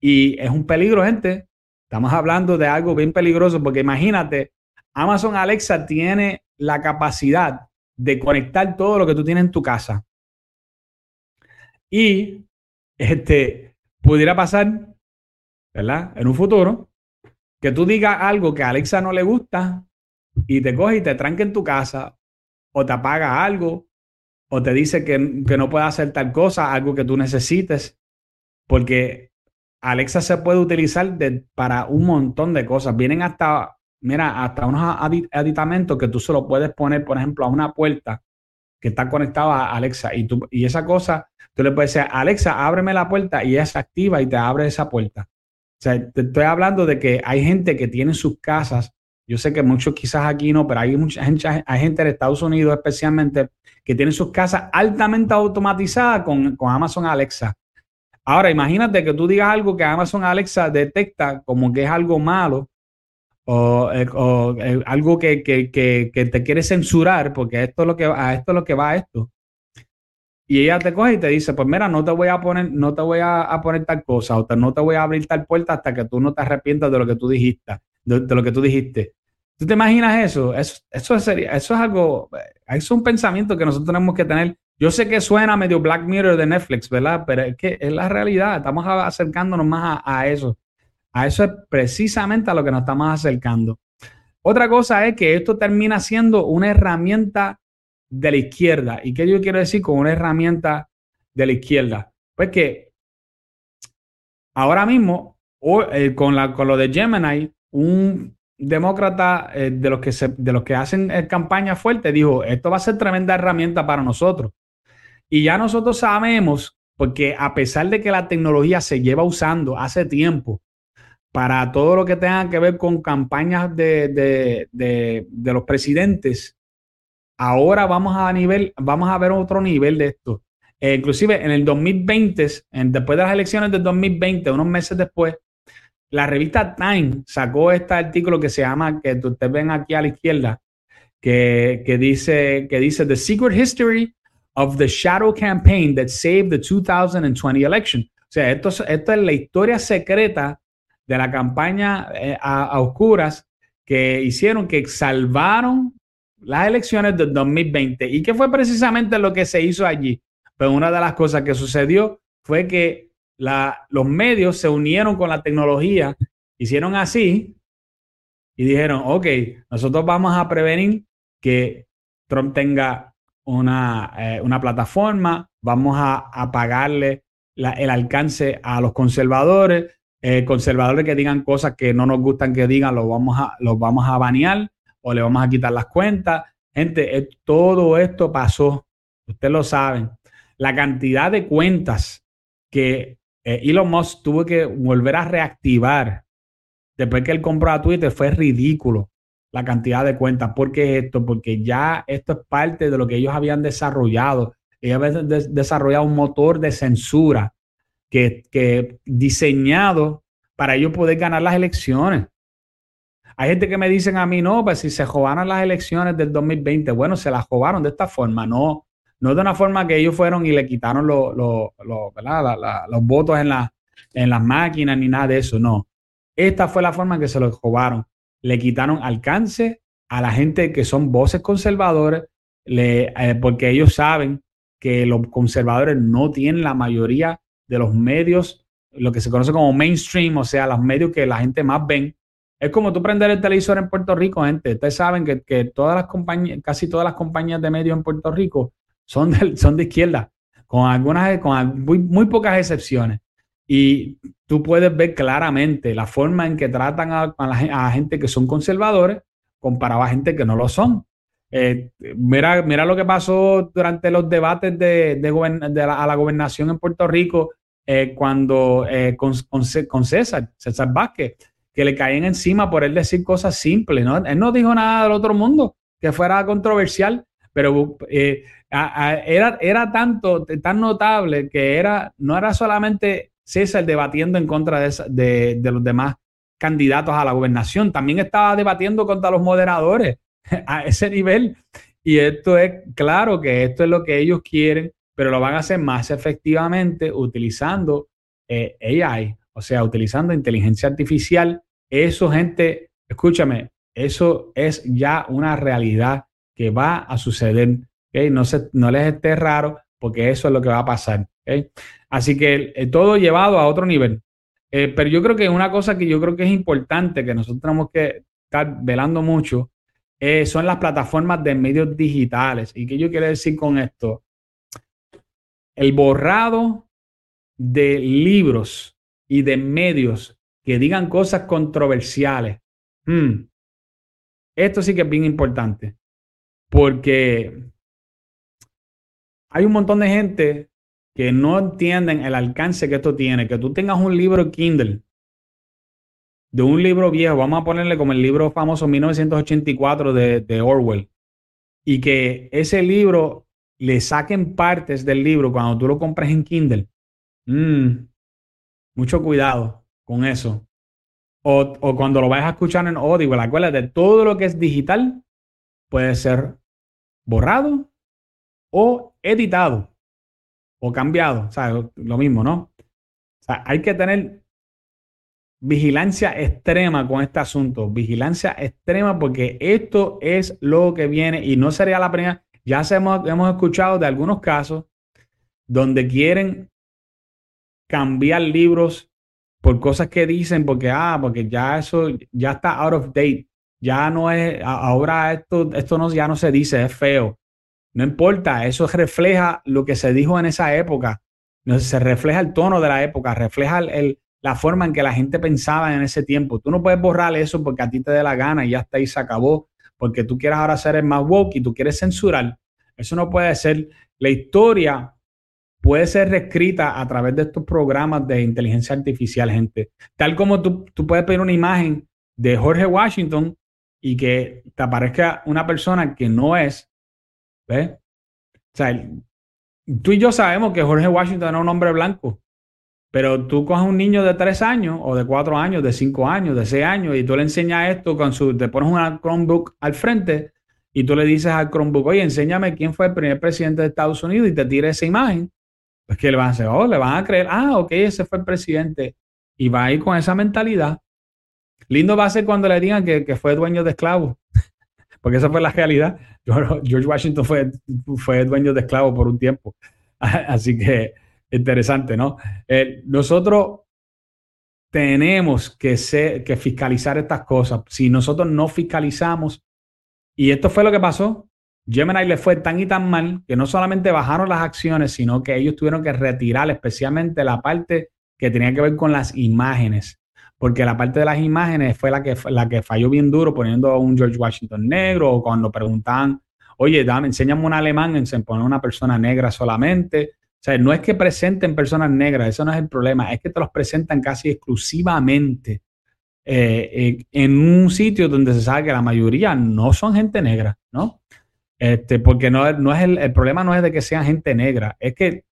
y es un peligro, gente. Estamos hablando de algo bien peligroso porque imagínate, Amazon Alexa tiene la capacidad de conectar todo lo que tú tienes en tu casa. Y este pudiera pasar, ¿verdad? En un futuro, que tú digas algo que a Alexa no le gusta y te coge y te tranque en tu casa o te apaga algo o te dice que, que no puede hacer tal cosa, algo que tú necesites, porque Alexa se puede utilizar para un montón de cosas. Vienen hasta, mira, hasta unos aditamentos que tú se lo puedes poner, por ejemplo, a una puerta que está conectada a Alexa y, tú, y esa cosa, tú le puedes decir, Alexa, ábreme la puerta y ella se activa y te abre esa puerta. O sea, te estoy hablando de que hay gente que tiene sus casas, yo sé que muchos quizás aquí no, pero hay mucha gente, hay gente en Estados Unidos especialmente que tiene sus casas altamente automatizadas con, con Amazon Alexa. Ahora, imagínate que tú digas algo que Amazon Alexa detecta como que es algo malo o, eh, eh, algo que, te quiere censurar, porque esto es lo que, a esto es lo que va a esto. Y ella te coge y te dice, pues mira, no te voy a poner, no te voy a, poner tal cosa, o no te voy a abrir tal puerta hasta que tú no te arrepientas de lo que tú dijiste, de, lo que tú dijiste. ¿Tú te imaginas eso? Eso, eso, sería, eso es algo, eso es un pensamiento que nosotros tenemos que tener yo sé que suena medio Black Mirror de Netflix, ¿verdad? Pero es que es la realidad. Estamos acercándonos más a, eso. A eso es precisamente a lo que nos estamos acercando. Otra cosa es que esto termina siendo una herramienta de la izquierda. ¿Y qué yo quiero decir con una herramienta de la izquierda? Pues que ahora mismo, eh, con, la, lo de Gemini, un demócrata eh, de, los que de los que hacen eh, campaña fuerte dijo, esto va a ser tremenda herramienta para nosotros. Y ya nosotros sabemos, porque a pesar de que la tecnología se lleva usando hace tiempo para todo lo que tenga que ver con campañas de, los presidentes, ahora vamos a nivel, vamos a ver otro nivel de esto. Eh, inclusive en el 2020, después de las elecciones del 2020, unos meses después, la revista Time sacó este artículo que se llama, que ustedes ven aquí a la izquierda, que, que, dice, que dice The Secret History of the shadow campaign that saved the 2020 election. O sea, esto, esto es la historia secreta de la campaña eh, a, oscuras que hicieron, que salvaron las elecciones del 2020. ¿Y qué fue precisamente lo que se hizo allí? Pues una de las cosas que sucedió fue que la, los medios se unieron con la tecnología, hicieron así y dijeron, ok, nosotros vamos a prevenir que Trump tenga una, eh, una plataforma, vamos a, pagarle el alcance a los conservadores, eh, conservadores que digan cosas que no nos gustan que digan, los vamos a, los vamos a banear o le vamos a quitar las cuentas. Gente, eh, todo esto pasó, ustedes lo saben. La cantidad de cuentas que Elon Musk tuvo que volver a reactivar después que él compró a Twitter fue ridículo la cantidad de cuentas. ¿Por qué esto? Porque ya esto es parte de lo que ellos habían desarrollado. Ellos habían desarrollado un motor de censura que, diseñado para ellos poder ganar las elecciones. Hay gente que me dicen a mí, no, pues si se robaron las elecciones del 2020, bueno, se las robaron de esta forma, no, no de una forma que ellos fueron y le quitaron los votos en, en las máquinas ni nada de eso, no. Esta fue la forma en que se los robaron. Le quitaron alcance a la gente que son voces conservadores, eh, porque ellos saben que los conservadores no tienen la mayoría de los medios, lo que se conoce como mainstream, o sea, los medios que la gente más ven. Es como tú prender el televisor en Puerto Rico, gente. Ustedes saben que, que todas las compañías, casi todas las compañías de medios en Puerto Rico son de, son de izquierda, con algunas, con muy, muy pocas excepciones. Y tú puedes ver claramente la forma en que tratan a, la, gente que son conservadores comparado a gente que no lo son. Eh, mira, mira lo que pasó durante los debates de, de, la, a la gobernación en Puerto Rico eh, cuando eh, con, con, César, César Vázquez, que le caían encima por él decir cosas simples. ¿no? Él no dijo nada del otro mundo que fuera controversial, pero era, era tanto, tan notable que era, no era solamente César debatiendo en contra de, de los demás candidatos a la gobernación, también estaba debatiendo contra los moderadores a ese nivel. Y esto es claro que esto es lo que ellos quieren, pero lo van a hacer más efectivamente utilizando eh, AI, o sea, utilizando inteligencia artificial. Eso, gente, escúchame, eso es ya una realidad que va a suceder. No, se, no les esté raro porque eso es lo que va a pasar. Así que eh, todo llevado a otro nivel. Eh, pero yo creo que una cosa que yo creo que es importante, que nosotros tenemos que estar velando mucho, son las plataformas de medios digitales. ¿Y qué yo quiero decir con esto? El borrado de libros y de medios que digan cosas controversiales. Hmm. Esto sí que es bien importante, porque hay un montón de gente que no entienden el alcance que esto tiene. Que tú tengas un libro Kindle de un libro viejo, vamos a ponerle como el libro famoso 1984 de, Orwell, y que ese libro le saquen partes del libro cuando tú lo compras en Kindle. Mm, mucho cuidado con eso. O, o, cuando lo vayas a escuchar en Audible, acuérdate, todo lo que es digital puede ser borrado o editado o cambiado. O sea, lo mismo, ¿no? O sea, hay que tener vigilancia extrema con este asunto. Vigilancia extrema porque esto es lo que viene y no sería la primera. Ya hemos, hemos escuchado de algunos casos donde quieren cambiar libros por cosas que dicen porque ah porque ya eso ya está out of date ya no es ahora esto esto no ya no se dice es feo no importa eso refleja lo que se dijo en esa época no, se refleja el tono de la época refleja el, la forma en que la gente pensaba en ese tiempo. Tú no puedes borrar eso porque a ti te dé la gana y ya está ahí, se acabó, porque tú quieras ahora ser el más woke y tú quieres censurar. Eso no puede ser. La historia puede ser reescrita a través de estos programas de inteligencia artificial, gente. Tal como tú, tú puedes pedir una imagen de Jorge Washington y que te aparezca una persona que no es, ¿ves? O sea, tú y yo sabemos que Jorge Washington era un hombre blanco. Pero tú coges un niño de tres años, o de cuatro años, de cinco años, de seis años, y tú le enseñas esto con su, te pones una Chromebook al frente y tú le dices al Chromebook, oye, enséñame quién fue el primer presidente de Estados Unidos y te tira esa imagen. Pues que le van a hacer, oh, le van a creer, ah, ok, ese fue el presidente. Y va a ir con esa mentalidad. Lindo va a ser cuando le digan que, que fue dueño de esclavos, porque esa fue la realidad. George Washington fue, fue dueño de esclavos por un tiempo. Así que Interesante, ¿no? Eh, nosotros tenemos que, que fiscalizar estas cosas. Si nosotros no fiscalizamos, y esto fue lo que pasó, Gemini le fue tan y tan mal que no solamente bajaron las acciones, sino que ellos tuvieron que retirar especialmente la parte que tenía que ver con las imágenes, porque la parte de las imágenes fue la que, la que falló bien duro poniendo a un George Washington negro o cuando preguntaban, oye, dame, enséñame un alemán, se pone una persona negra solamente. O sea, no es que presenten personas negras, eso no es el problema, es que te los presentan casi exclusivamente eh, en un sitio donde se sabe que la mayoría no son gente negra, ¿no? Este, porque no, es el, problema no es de que sean gente negra, es que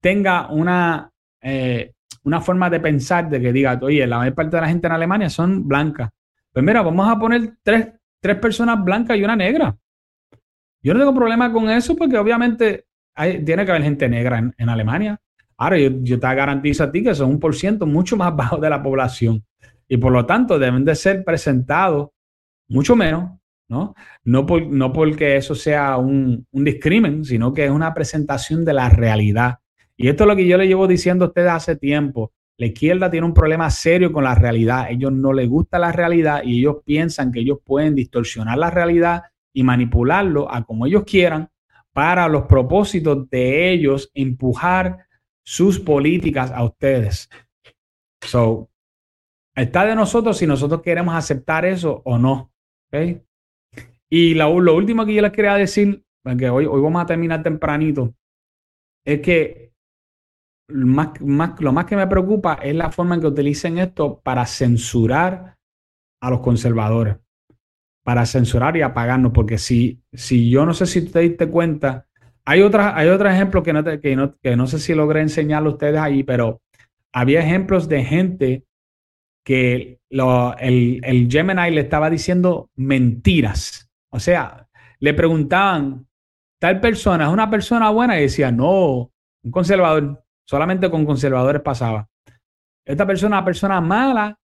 tenga una, eh, una forma de pensar de que diga, oye, la mayor parte de la gente en Alemania son blancas. Pues mira, vamos a poner tres, tres personas blancas y una negra. Yo no tengo problema con eso porque obviamente tiene que haber gente negra en, Alemania. Ahora, yo, te garantizo a ti que son un por ciento mucho más bajo de la población y por lo tanto deben de ser presentados mucho menos, ¿no? No, por, no porque eso sea un, un discrimen, sino que es una presentación de la realidad. Y esto es lo que yo le llevo diciendo a ustedes hace tiempo. La izquierda tiene un problema serio con la realidad. Ellos no les gusta la realidad y ellos piensan que ellos pueden distorsionar la realidad y manipularlo a como ellos quieran para los propósitos de ellos empujar sus políticas a ustedes. So, está de nosotros si nosotros queremos aceptar eso o no. Y lo, lo, último que yo les quería decir, porque hoy, hoy vamos a terminar tempranito, es que más, más, lo más que me preocupa es la forma en que utilicen esto para censurar a los conservadores para censurar y apagarnos, porque si, si yo no sé si te diste cuenta, hay, otras, hay otro ejemplo que no, que, no, que no sé si logré enseñarle a ustedes ahí, pero había ejemplos de gente que el, el Gemini le estaba diciendo mentiras. O sea, le preguntaban, tal persona es una persona buena y decía, no, un conservador, solamente con conservadores pasaba. Esta persona es una persona mala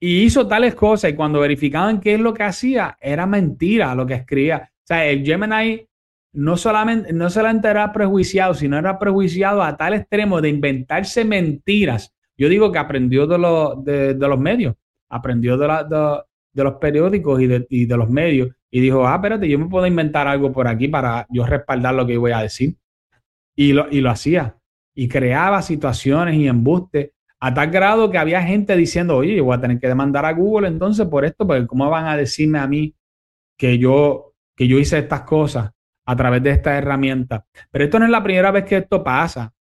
y hizo tales cosas y cuando verificaban qué es lo que hacía, era mentira lo que escribía. O sea, el Gemini no solamente, no solamente era prejuiciado, sino era prejuiciado a tal extremo de inventarse mentiras. Yo digo que aprendió de, de, los medios, aprendió de, de, los periódicos y, y de, los medios y dijo, ah, espérate, yo me puedo inventar algo por aquí para yo respaldar lo que voy a decir. Y lo, y lo hacía. Y creaba situaciones y embustes a tal grado que había gente diciendo, oye, yo voy a tener que demandar a Google entonces por esto, porque ¿cómo van a decirme a mí que yo, que yo hice estas cosas a través de esta herramienta? Pero esto no es la primera vez que esto pasa.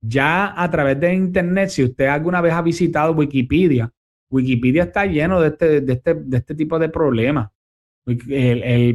Ya a través de Internet, si usted alguna vez ha visitado Wikipedia, Wikipedia está lleno de este, de este, de este tipo de problemas.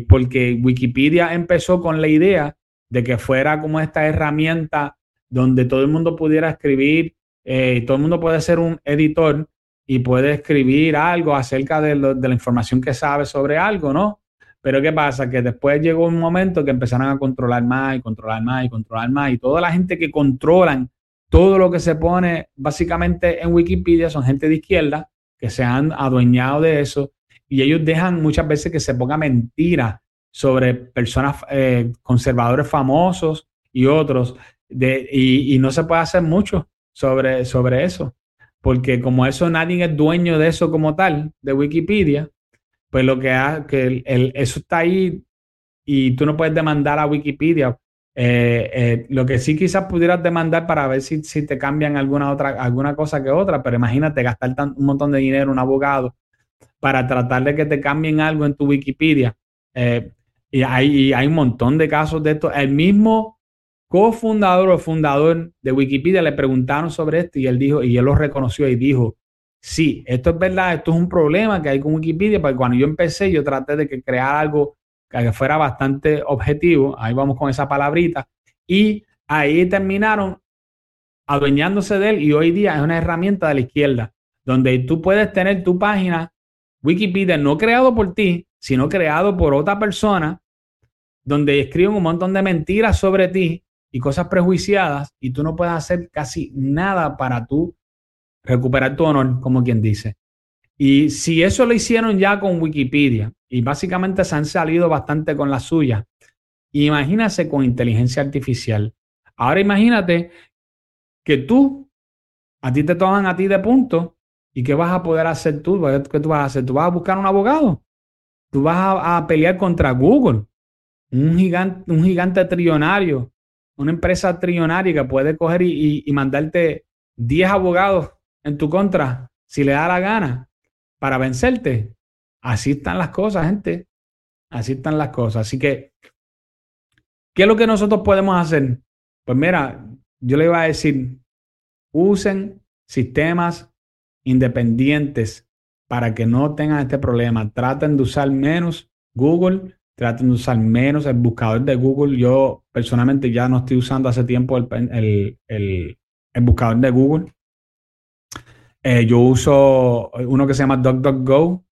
porque Wikipedia empezó con la idea de que fuera como esta herramienta donde todo el mundo pudiera escribir eh, todo el mundo puede ser un editor y puede escribir algo acerca de, la información que sabe sobre algo, ¿no? Pero ¿qué pasa? Que después llegó un momento que empezaron a controlar más y controlar más y controlar más. Y toda la gente que controlan todo lo que se pone básicamente en Wikipedia son gente de izquierda que se han adueñado de eso y ellos dejan muchas veces que se ponga mentira sobre personas eh, conservadores famosos y otros. Y, y no se puede hacer mucho sobre, sobre eso. Porque como eso nadie es dueño de eso como tal, de Wikipedia, pues lo que hace que el, eso está ahí y tú no puedes demandar a Wikipedia. Eh, eh, lo que sí quizás pudieras demandar para ver si, si, te cambian alguna otra, alguna cosa que otra, pero imagínate gastar un montón de dinero un abogado para tratar de que te cambien algo en tu Wikipedia. Eh, y, hay, y hay un montón de casos de esto. El mismo cofundador o fundador de Wikipedia le preguntaron sobre esto y él dijo, y él lo reconoció y dijo, sí, esto es verdad, esto es un problema que hay con Wikipedia, porque cuando yo empecé yo traté de que crear algo que fuera bastante objetivo, ahí vamos con esa palabrita, y ahí terminaron adueñándose de él y hoy día es una herramienta de la izquierda, donde tú puedes tener tu página Wikipedia no creado por ti, sino creado por otra persona, donde escriben un montón de mentiras sobre ti y cosas prejuiciadas y tú no puedes hacer casi nada para tú recuperar tu honor, como quien dice. Y si eso lo hicieron ya con Wikipedia y básicamente se han salido bastante con la suya, imagínate con inteligencia artificial. Ahora imagínate que tú, a ti te toman a ti de punto y qué vas a poder hacer tú, ¿qué tú vas a hacer? Tú vas a buscar un abogado, tú vas a, pelear contra Google, un gigante, un gigante trillonario una empresa trillonaria que puede coger y, mandarte 10 abogados en tu contra si le da la gana para vencerte. Así están las cosas, gente. Así están las cosas. Así que, ¿qué es lo que nosotros podemos hacer? Pues mira, yo le iba a decir, usen sistemas independientes para que no tengan este problema. Traten de usar menos Google traten de usar menos el buscador de Google. Yo personalmente ya no estoy usando hace tiempo el, el, buscador de Google. Eh, yo uso uno que se llama DuckDuckGo,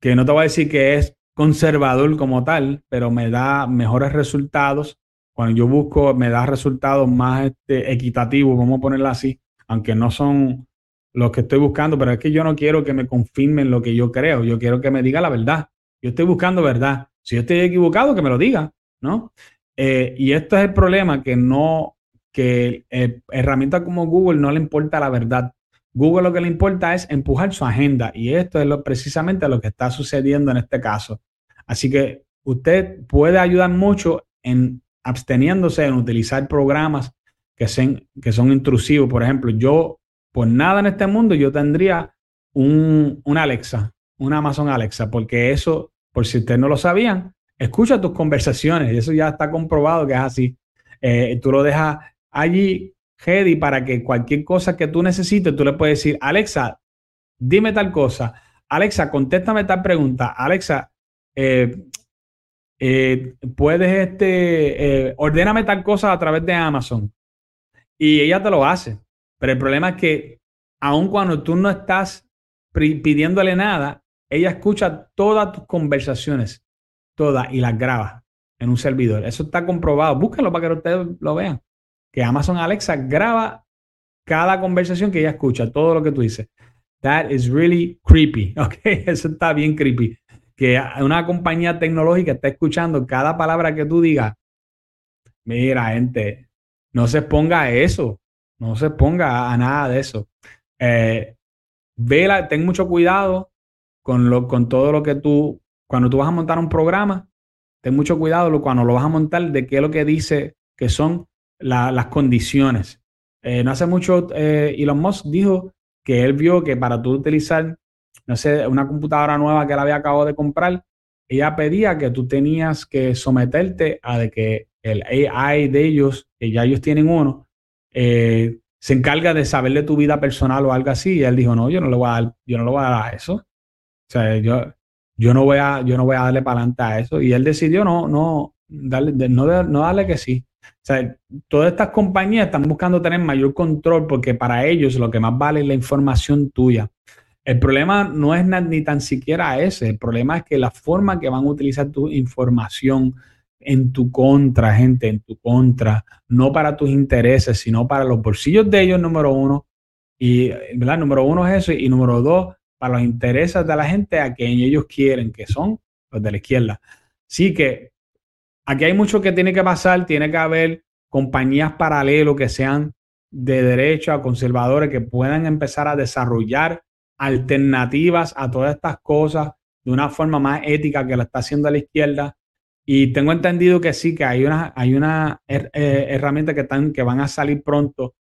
que no te voy a decir que es conservador como tal, pero me da mejores resultados. Cuando yo busco, me da resultados más este, equitativos, vamos a ponerlo así, aunque no son los que estoy buscando, pero es que yo no quiero que me confirmen lo que yo creo, yo quiero que me diga la verdad. Yo estoy buscando verdad. Si yo estoy equivocado, que me lo diga, ¿no? Eh, y esto es el problema, que no, que eh, herramientas como Google no le importa la verdad. Google lo que le importa es empujar su agenda y esto es lo, precisamente lo que está sucediendo en este caso. Así que usted puede ayudar mucho en absteniéndose en utilizar programas que, que son intrusivos. Por ejemplo, yo, por nada en este mundo, yo tendría un, Alexa, un Amazon Alexa, porque eso, por si ustedes no lo sabían, escucha tus conversaciones y eso ya está comprobado que es así. Eh, tú lo dejas allí ready para que cualquier cosa que tú necesites, tú le puedes decir, Alexa, dime tal cosa. Alexa, contéstame tal pregunta. Alexa, eh, eh, puedes, este, eh, ordéname tal cosa a través de Amazon. Y ella te lo hace. Pero el problema es que aun cuando tú no estás pidiéndole nada, ella escucha todas tus conversaciones, todas, y las graba en un servidor. Eso está comprobado. Búsquenlo para que ustedes lo vean que Amazon Alexa graba cada conversación que ella escucha, todo lo que tú dices. That is really creepy, ¿ok? Eso está bien creepy. Que una compañía tecnológica está escuchando cada palabra que tú digas. Mira, gente, no se ponga a eso, no se ponga a, nada de eso. Eh, vela, ten mucho cuidado con, lo, con todo lo que tú, cuando tú vas a montar un programa, ten mucho cuidado cuando lo vas a montar de qué es lo que dice que son las condiciones. Eh, no hace mucho, eh, Elon Musk dijo que él vio que para tú utilizar, no sé, una computadora nueva que él había acabado de comprar, ella pedía que tú tenías que someterte a de que el AI de ellos, que ya ellos tienen uno, eh, se encarga de saber de tu vida personal o algo así. Y él dijo, no, yo no le voy a dar, yo no voy a eso. O sea, yo, yo no voy a, yo no voy a darle para adelante a eso. Y él decidió no, no, darle, no, no darle que sí. Todas estas compañías están buscando tener mayor control porque para ellos lo que más vale es la información tuya. El problema no es ni tan siquiera ese, el problema es que la forma que van a utilizar tu información en tu contra, gente, en tu contra, no para tus intereses, sino para los bolsillos de ellos, número uno. Y, ¿verdad? Número uno es eso. Y número dos, para los intereses de la gente a quien ellos quieren, que son los de la izquierda. Sí que Aquí hay mucho que tiene que pasar, tiene que haber compañías paralelas que sean de derecha conservadores que puedan empezar a desarrollar alternativas a todas estas cosas de una forma más ética que la está haciendo la izquierda. Y tengo entendido que sí, que hay una, hay una eh, herramienta que, están, que van a salir pronto.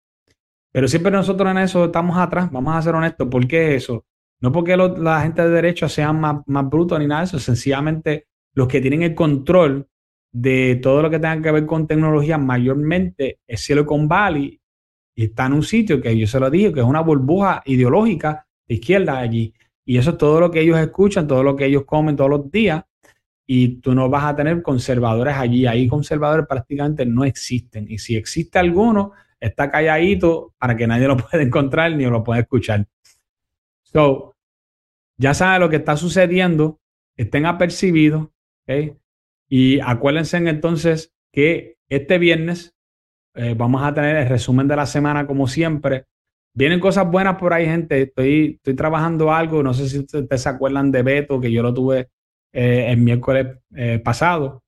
Pero siempre nosotros en eso estamos atrás, vamos a ser honestos. ¿Por qué eso? No porque la gente de derecha sean más, más brutos ni nada de eso, sencillamente los que tienen el control de todo lo que tenga que ver con tecnología, mayormente es Silicon Valley y está en un sitio que yo se lo dije, que es una burbuja ideológica de izquierda allí. Y eso es todo lo que ellos escuchan, todo lo que ellos comen todos los días. Y tú no vas a tener conservadores allí. Ahí conservadores prácticamente no existen. Y si existe alguno, está calladito para que nadie lo pueda encontrar ni lo pueda escuchar. So, ya saben lo que está sucediendo, estén apercibidos. ¿okay? Y acuérdense entonces que este viernes eh, vamos a tener el resumen de la semana como siempre. Vienen cosas buenas por ahí, gente. Estoy, estoy trabajando algo. No sé si ustedes se acuerdan de Beto, que yo lo tuve eh, el miércoles eh, pasado.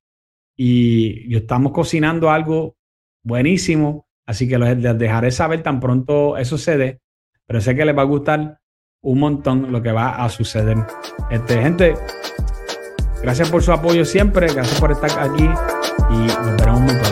Y estamos cocinando algo buenísimo. Así que les, dejaré saber tan pronto eso se dé. Pero sé que les va a gustar un montón lo que va a suceder. Este, gente, Gracias por su apoyo siempre, gracias por estar aquí y nos veremos muy pronto.